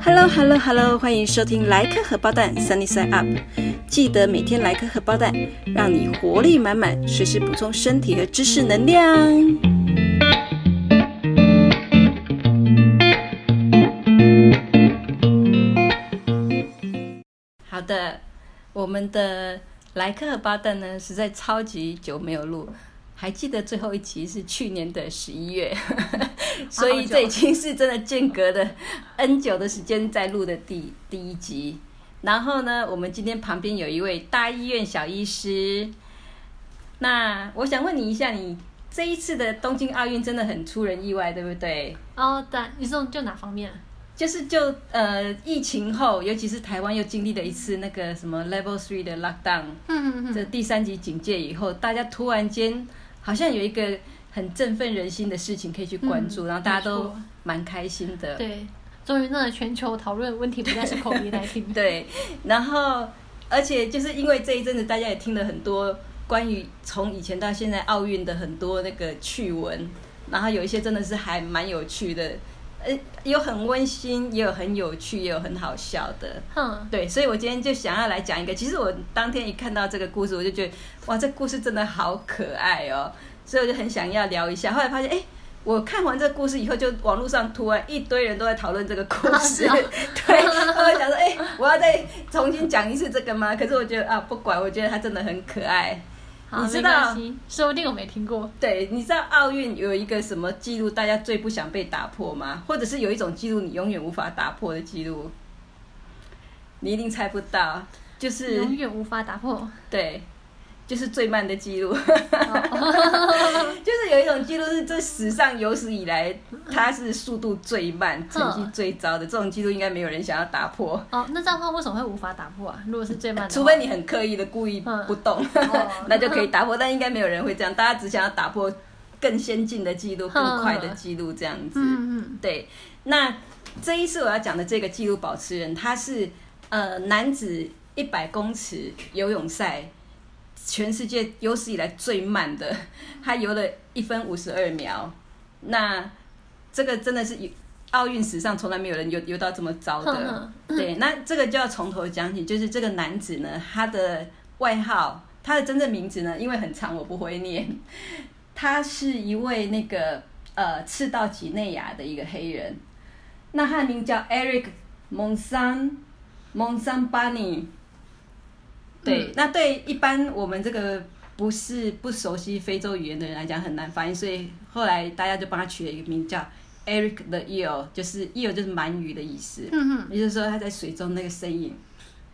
Hello，Hello，Hello，欢迎收听莱克荷包蛋 Sunny Side Up，记得每天来颗荷包蛋，让你活力满满，随时补充身体和知识能量。好的，我们的莱克荷包蛋呢，实在超级久没有录。还记得最后一集是去年的十一月，所以这已经是真的间隔的 N 久的时间在录的第第一集。然后呢，我们今天旁边有一位大医院小医师。那我想问你一下，你这一次的东京奥运真的很出人意外，对不对？哦，对，你说就哪方面？就是就呃疫情后，尤其是台湾又经历了一次那个什么 Level Three 的 Lockdown，嗯嗯嗯这第三级警戒以后，大家突然间。好像有一个很振奋人心的事情可以去关注，然后大家都蛮开心的。对，终于那全球讨论问题不再是口鼻来听。对，然后而且就是因为这一阵子，大家也听了很多关于从以前到现在奥运的很多那个趣闻，然后有一些真的是还蛮有趣的。呃，有很温馨，也有很有趣，也有很好笑的。哼，对，所以我今天就想要来讲一个。其实我当天一看到这个故事，我就觉得，哇，这故事真的好可爱哦。所以我就很想要聊一下。后来发现，哎，我看完这个故事以后，就网络上突然一堆人都在讨论这个故事。对，后来想说，哎，我要再重新讲一次这个吗？可是我觉得啊，不管，我觉得它真的很可爱。你知道，说不定我没听过。对，你知道奥运有一个什么记录，大家最不想被打破吗？或者是有一种记录你永远无法打破的记录？你一定猜不到，就是永远无法打破。对。就是最慢的记录，就是有一种记录是这史上有史以来，它是速度最慢、成绩最糟的这种记录，应该没有人想要打破。哦，那这样的话为什么会无法打破啊？如果是最慢的，除非你很刻意的故意不动，那就可以打破。但应该没有人会这样，大家只想要打破更先进的记录、更快的记录这样子。嗯嗯，对。那这一次我要讲的这个记录保持人，他是呃男子一百公尺游泳赛。全世界有史以来最慢的，他游了一分五十二秒。那这个真的是奥运史上从来没有人游游到这么糟的。对，那这个就要从头讲起。就是这个男子呢，他的外号，他的真正名字呢，因为很长我不会念。他是一位那个呃赤道几内亚的一个黑人。那他的名叫 Eric Monsan Monsan 对，那对一般我们这个不是不熟悉非洲语言的人来讲很难发音，所以后来大家就帮他取了一个名叫 Eric the Eel，就是 Eel 就是鳗鱼的意思，嗯也就是说他在水中那个身影。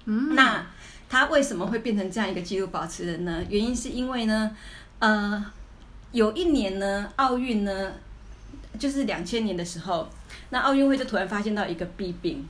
嗯，那他为什么会变成这样一个纪录保持人呢？原因是因为呢，呃，有一年呢，奥运呢，就是两千年的时候，那奥运会就突然发现到一个弊病，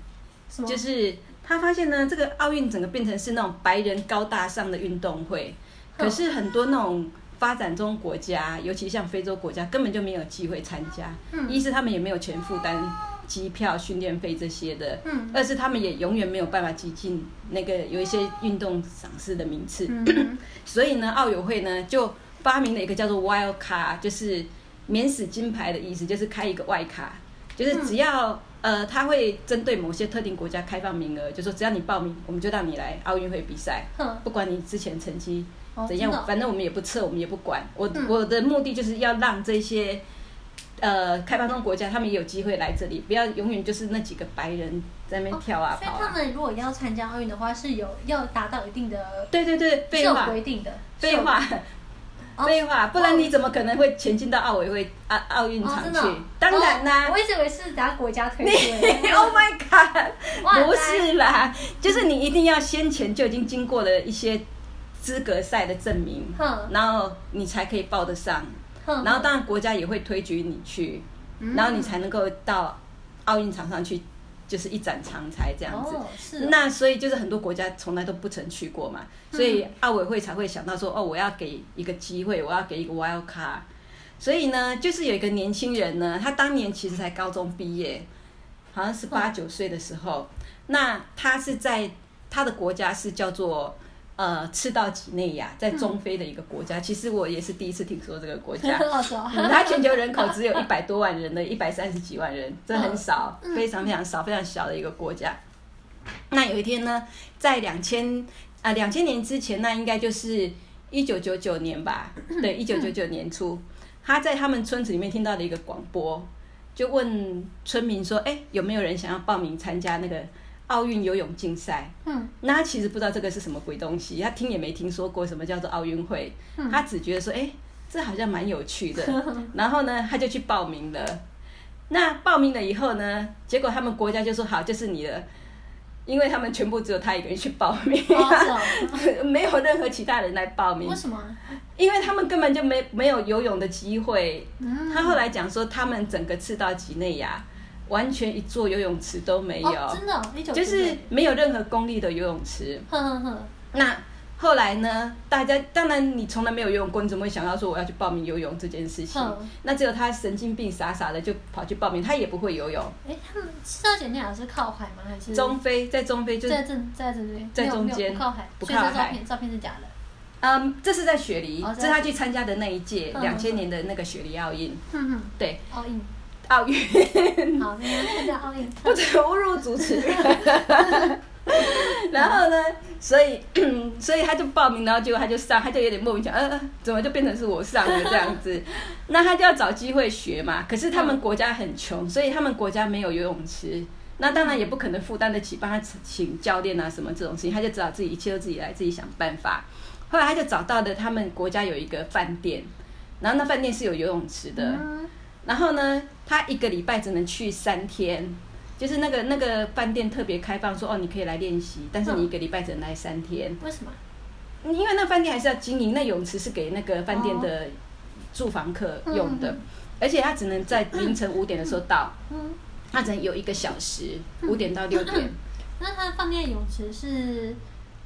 就是。他发现呢，这个奥运整个变成是那种白人高大上的运动会，可是很多那种发展中国家，尤其像非洲国家，根本就没有机会参加。嗯，一是他们也没有钱负担机票、训练费这些的，嗯，二是他们也永远没有办法挤进那个有一些运动赏识的名次。嗯，所以呢，奥友会呢就发明了一个叫做 Wild 卡，就是免死金牌的意思，就是开一个外卡，就是只要。呃，他会针对某些特定国家开放名额，就说只要你报名，我们就让你来奥运会比赛。不管你之前成绩怎样，反正我们也不测，我们也不管。我我的目的就是要让这些呃开放中国家，他们也有机会来这里，不要永远就是那几个白人在那边跳啊跑。所以他们如果要参加奥运的话，是有要达到一定的对对对，是有规定的废话。废话，不然你怎么可能会前进到奥委会奥奥运场去？当然啦，我一直以为是咱国家推你。Oh my god！不是啦，就是你一定要先前就已经经过了一些资格赛的证明，然后你才可以报得上。然后当然国家也会推举你去，然后你才能够到奥运场上去。就是一展长才这样子，那所以就是很多国家从来都不曾去过嘛，所以奥委会才会想到说，哦，我要给一个机会，我要给一个 wild card。所以呢，就是有一个年轻人呢，他当年其实才高中毕业，好像是八九岁的时候，那他是在他的国家是叫做呃，赤道几内亚在中非的一个国家，其实我也是第一次听说这个国家。它全球人口只有一百多万人的，一百三十几万人，这很少，非常非常少，非常小的一个国家。那有一天呢，在两千啊两千年之前，那应该就是一九九九年吧？对，一九九九年初，他在他们村子里面听到的一个广播，就问村民说：“哎，有没有人想要报名参加那个？”奥运游泳竞赛，嗯，那他其实不知道这个是什么鬼东西，他听也没听说过什么叫做奥运会，他只觉得说，哎，这好像蛮有趣的，然后呢，他就去报名了。那报名了以后呢，结果他们国家就说好，就是你的，因为他们全部只有他一个人去报名，没有任何其他人来报名。为什么？因为他们根本就没没有游泳的机会。他后来讲说，他们整个赤道几内亚。完全一座游泳池都没有，真的，就是没有任何公立的游泳池。那后来呢？大家当然你从来没有游泳过，你怎么会想到说我要去报名游泳这件事情？那只有他神经病傻傻的就跑去报名，他也不会游泳。哎，他们赤道几内亚是靠海吗？还是中非？在中非就在这在这边，在中间不靠海，不靠海。照片照片是假的。嗯，这是在雪梨，这是他去参加的那一届两千年的那个雪梨奥运。对，奥运。奥运，好，参加奥运，不准侮辱主持人。然后呢，所以 所以他就报名，然后结果他就上，他就有点莫名其妙，呃，怎么就变成是我上了这样子？那他就要找机会学嘛。可是他们国家很穷，所以他们国家没有游泳池，那当然也不可能负担得起帮他请教练啊什么这种事情，他就只好自己一切都自己来，自己想办法。后来他就找到了他们国家有一个饭店，然后那饭店是有游泳池的。然后呢，他一个礼拜只能去三天，就是那个那个饭店特别开放，说哦，你可以来练习，但是你一个礼拜只能来三天。为什么？因为那饭店还是要经营，那泳池是给那个饭店的住房客用的，而且他只能在凌晨五点的时候到，他只能有一个小时，五点到六点。那他的饭店泳池是？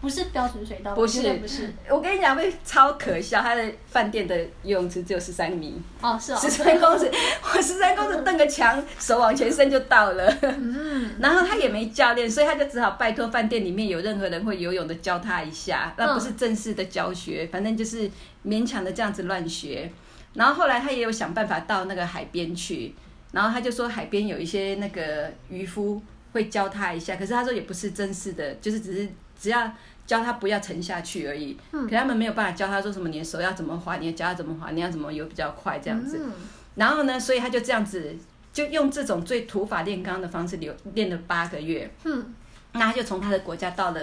不是标准水道，不是不是。我跟你讲，会超可笑。他的饭店的游泳池只有十三米，哦是哦，十三公尺，我十三公尺蹬个墙，手往前伸就到了。嗯，然后他也没教练，所以他就只好拜托饭店里面有任何人会游泳的教他一下。那不是正式的教学，反正就是勉强的这样子乱学。然后后来他也有想办法到那个海边去，然后他就说海边有一些那个渔夫会教他一下，可是他说也不是正式的，就是只是。只要教他不要沉下去而已，可他们没有办法教他说什么，你的手要怎么滑，你的脚要怎么滑，你要怎么游比较快这样子。然后呢，所以他就这样子，就用这种最土法炼钢的方式练练了八个月。嗯，那他就从他的国家到了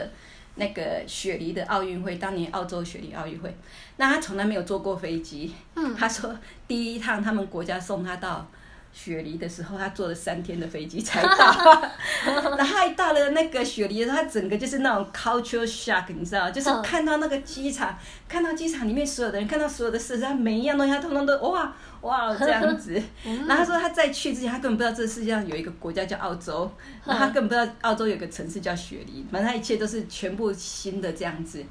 那个雪梨的奥运会，当年澳洲雪梨奥运会。那他从来没有坐过飞机。嗯，他说第一趟他们国家送他到。雪梨的时候，他坐了三天的飞机才到，然后一到了那个雪梨的时候，他整个就是那种 culture shock，你知道就是看到那个机场，看到机场里面所有的人，看到所有的设施，他每一样东西他通通都哇哇这样子。然后他说他在去之前，他根本不知道这世界上有一个国家叫澳洲，然后他根本不知道澳洲有个城市叫雪梨，反正他一切都是全部新的这样子。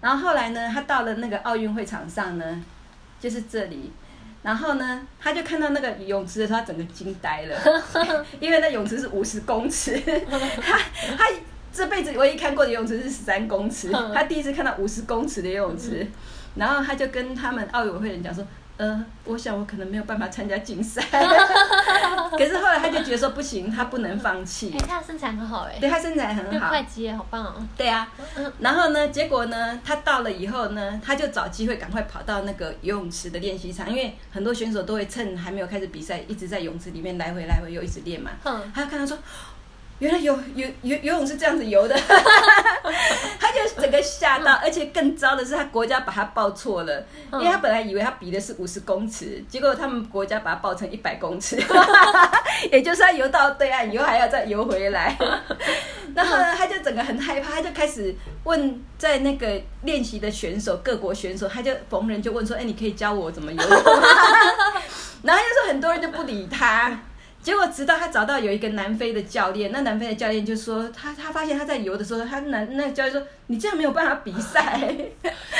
然后后来呢，他到了那个奥运会场上呢，就是这里。然后呢，他就看到那个泳池的时候，他整个惊呆了，因为那泳池是五十公尺，他他这辈子唯一看过的泳池是十三公尺，他第一次看到五十公尺的游泳池，然后他就跟他们奥委会人讲说。呃，我想我可能没有办法参加竞赛，可是后来他就觉得说不行，他不能放弃。哎，他身材很好哎。对他身材很好。会计好棒哦。对啊，然后呢，结果呢，他到了以后呢，他就找机会赶快跑到那个游泳池的练习场，因为很多选手都会趁还没有开始比赛，一直在泳池里面来回来回又一直练嘛。嗯。他看到说。原来游游游游泳是这样子游的，他就整个吓到，而且更糟的是，他国家把他报错了，因为他本来以为他比的是五十公尺，结果他们国家把他报成一百公尺，也就是他游到对岸以后还要再游回来，然后呢，他就整个很害怕，他就开始问在那个练习的选手，各国选手，他就逢人就问说，哎，你可以教我怎么游？然后就说很多人就不理他。结果直到他找到有一个南非的教练，那南非的教练就说他他发现他在游的时候，他南那教练说你这样没有办法比赛。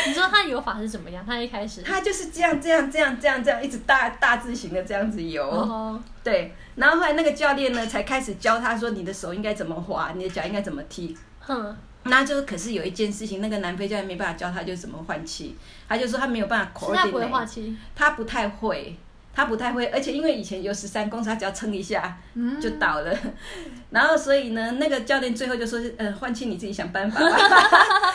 你说他游法是怎么样？他一开始他就是这样这样这样这样这样一直大大字型的这样子游，对。然后后来那个教练呢才开始教他说你的手应该怎么滑，你的脚应该怎么踢。哼。那就可是有一件事情，那个南非教练没办法教他，就怎么换气，他就说他没有办法口他不会换气，他不太会。他不太会，而且因为以前有十三公尺，他只要撑一下就倒了。然后所以呢，那个教练最后就说：“呃，换气你自己想办法。”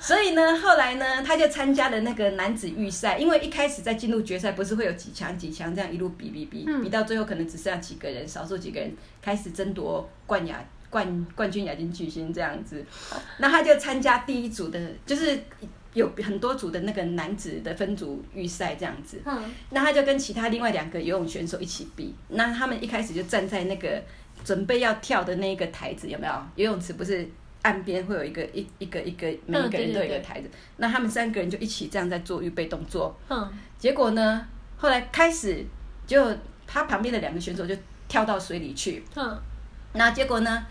所以呢，后来呢，他就参加了那个男子预赛。因为一开始在进入决赛，不是会有几强几强这样一路比比比，比到最后可能只剩下几个人，少数几个人开始争夺冠亚冠冠军亚军巨星这样子。那他就参加第一组的，就是。有很多组的那个男子的分组预赛这样子，那他就跟其他另外两个游泳选手一起比。那他们一开始就站在那个准备要跳的那个台子，有没有？游泳池不是岸边会有一个一一个一个每一个人都有一个台子，那他们三个人就一起这样在做预备动作。嗯，结果呢，后来开始就他旁边的两个选手就跳到水里去。嗯，那结果呢，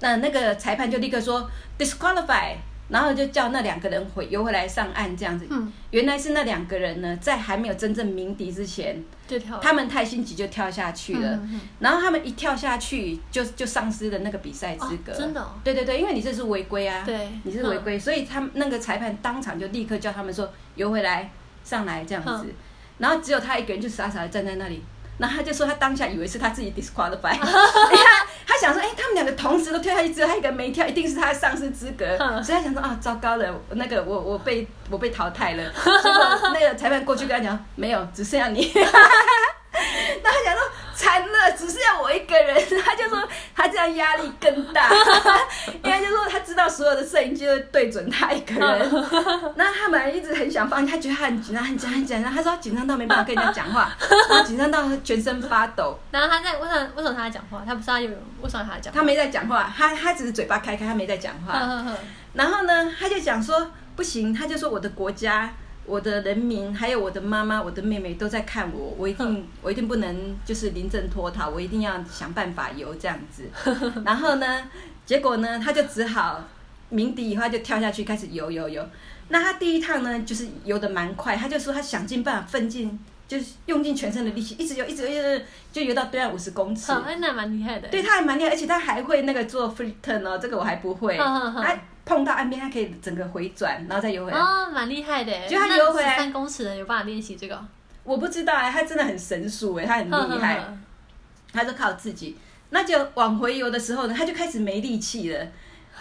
那那个裁判就立刻说 disqualify。然后就叫那两个人回游回来上岸这样子。嗯。原来是那两个人呢，在还没有真正鸣笛之前，就跳。他们太心急就跳下去了。嗯然后他们一跳下去，就就丧失了那个比赛资格。真的。对对对，因为你这是违规啊。对。你是违规，所以他们那个裁判当场就立刻叫他们说游回来上来这样子。然后只有他一个人就傻傻的站在那里。然后他就说他当下以为是他自己 disqualify。他想说，哎，他们两个同时都跳下去，只有他一个没跳，一定是他丧失资格。所以他想说，啊，糟糕了，那个我我被 我被淘汰了。结果那个裁判过去跟他讲，没有，只剩下你。那他想说。惨了，只剩下我一个人。他就说他这样压力更大，因为就说道所有的摄影机都对准他一个人。那他本来一直很想放，他觉得他很紧张，很紧张，很紧张。他说紧张到没办法跟人家讲话，然后紧张到全身发抖。然后他在为什么为什么他在讲话？他不是他有为什么他在讲？他没在讲话，他他只是嘴巴开开，他没在讲话。然后呢，他就讲说不行，他就说我的国家。我的人民，还有我的妈妈、我的妹妹都在看我，我一定，我一定不能就是临阵脱逃，我一定要想办法游这样子。然后呢，结果呢，他就只好鸣笛以后就跳下去开始游游游。那他第一趟呢，就是游得蛮快，他就说他想尽办法奋进，就是用尽全身的力气，一直游，一直游，就游到对岸五十公尺。那蛮厉害的。对他还蛮厉害，而且他还会那个做 free turn 哦，这个我还不会。碰到岸边，它可以整个回转，然后再游回来。哦，蛮厉害的。就他游回来三公尺的，有办法练习这个？我不知道哎，他真的很神速哎，他很厉害。他就靠自己，那就往回游的时候呢，他就开始没力气了。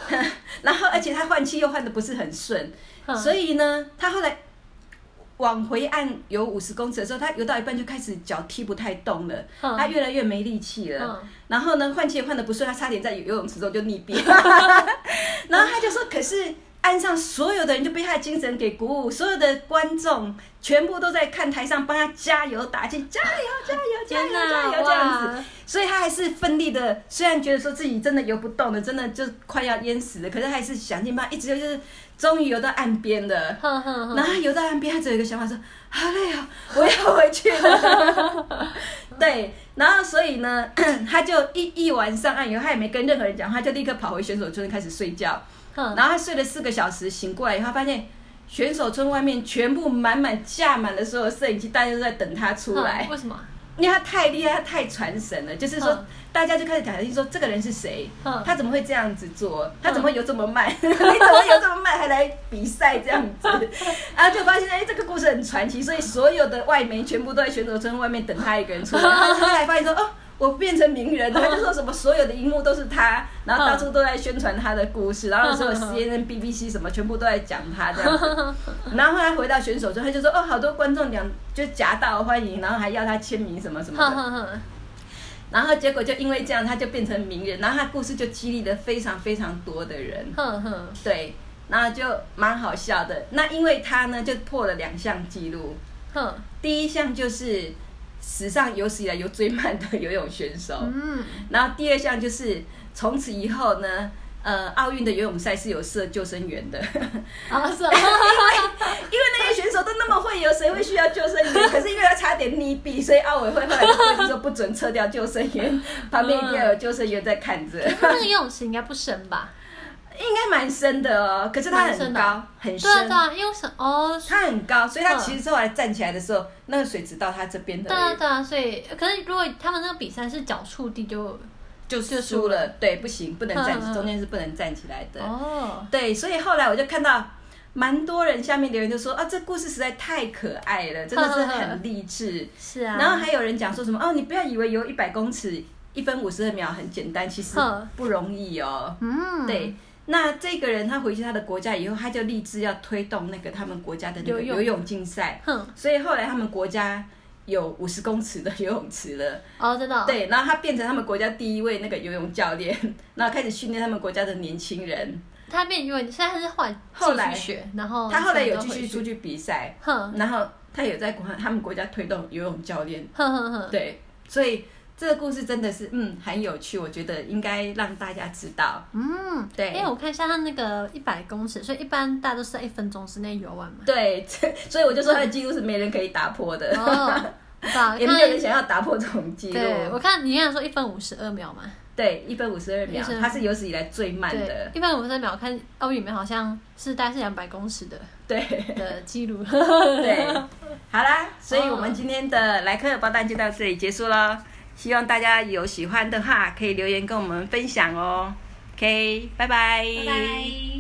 然后，而且他换气又换的不是很顺，所以呢，他后来。往回岸游五十公尺的时候，他游到一半就开始脚踢不太动了，他越来越没力气了。然后呢，换气换的不顺，他差点在游泳池中就溺毙。然后他就说：“可是岸上所有的人就被他的精神给鼓舞，所有的观众全部都在看台上帮他加油打气，加油加油加油加油这样子。所以他还是奋力的，虽然觉得说自己真的游不动了，真的就快要淹死了，可是还是想尽办法，一直就是。”终于游到岸边了，然后游到岸边，他只有一个想法说：“好累哦，我要回去了。”对，然后所以呢，他就一一晚上岸以后，他也没跟任何人讲话，就立刻跑回选手村开始睡觉。然后他睡了四个小时，醒过来以后发现选手村外面全部满满架满了所有摄影机，大家都在等他出来。为什么？因为他太厉害，他太传神了，就是说。大家就开始讲，就说这个人是谁？他怎么会这样子做？他怎么游这么慢？你怎么游这么慢还来比赛这样子？然 后就发现，哎，这个故事很传奇，所以所有的外媒全部都在选手村外面等他一个人出来。然后后来发现说，哦，我变成名人。他就说什么所有的荧幕都是他，然后到处都在宣传他的故事，然后所有 CNN、BBC 什么全部都在讲他这样子。然后后来回到选手村，他就说，哦，好多观众讲就夹道欢迎，然后还要他签名什么什么的。然后结果就因为这样，他就变成名人，然后他故事就激励了非常非常多的人。对，然后就蛮好笑的。那因为他呢，就破了两项纪录。哼，第一项就是史上有史以来游最慢的游泳选手。嗯，然后第二项就是从此以后呢。呃，奥运的游泳赛是有设救生员的，啊 是，因为因为那些选手都那么会游，谁会需要救生员？可是因为他差点溺毙，所以奥委会后来就规定说不准撤掉救生员，旁边一定要有救生员在看着。那个游泳池应该不深吧？应该蛮深的哦，可是它很高，很深。对啊，因为什哦，它很高，所以它其实后来站起来的时候，那个水直到它这边的。对啊，对啊，所以可是如果他们那个比赛是脚触地就。就输了，对，不行，不能站，中间是不能站起来的。哦，对，所以后来我就看到蛮多人下面留言就说啊，这故事实在太可爱了，真的是很励志。是啊。然后还有人讲说什么哦，你不要以为游一百公尺一分五十二秒很简单，其实不容易哦。嗯。对，那这个人他回去他的国家以后，他就立志要推动那个他们国家的那个游泳竞赛。哼。所以后来他们国家。有五十公尺的游泳池了哦，真的对，然后他变成他们国家第一位那个游泳教练，然后开始训练他们国家的年轻人。他变游泳，现在他是换后来学，然后他后来有继续出去比赛，然后他有在国他们国家推动游泳教练，对，所以。这个故事真的是嗯很有趣，我觉得应该让大家知道。嗯，对。因为我看一下他那个一百公尺，所以一般大家都是在一分钟之内游完嘛。对，所以我就说他的记录是没人可以打破的。哦，也没有人想要打破这种记录。对，我看你刚才说一分五十二秒嘛。对，一分五十二秒，它是有史以来最慢的。一分五十二秒，看奥运里面好像是大概是两百公尺的。对的记录。对，好啦，所以我们今天的莱克包单就到这里结束了。希望大家有喜欢的话，可以留言跟我们分享哦。OK，拜拜。拜拜。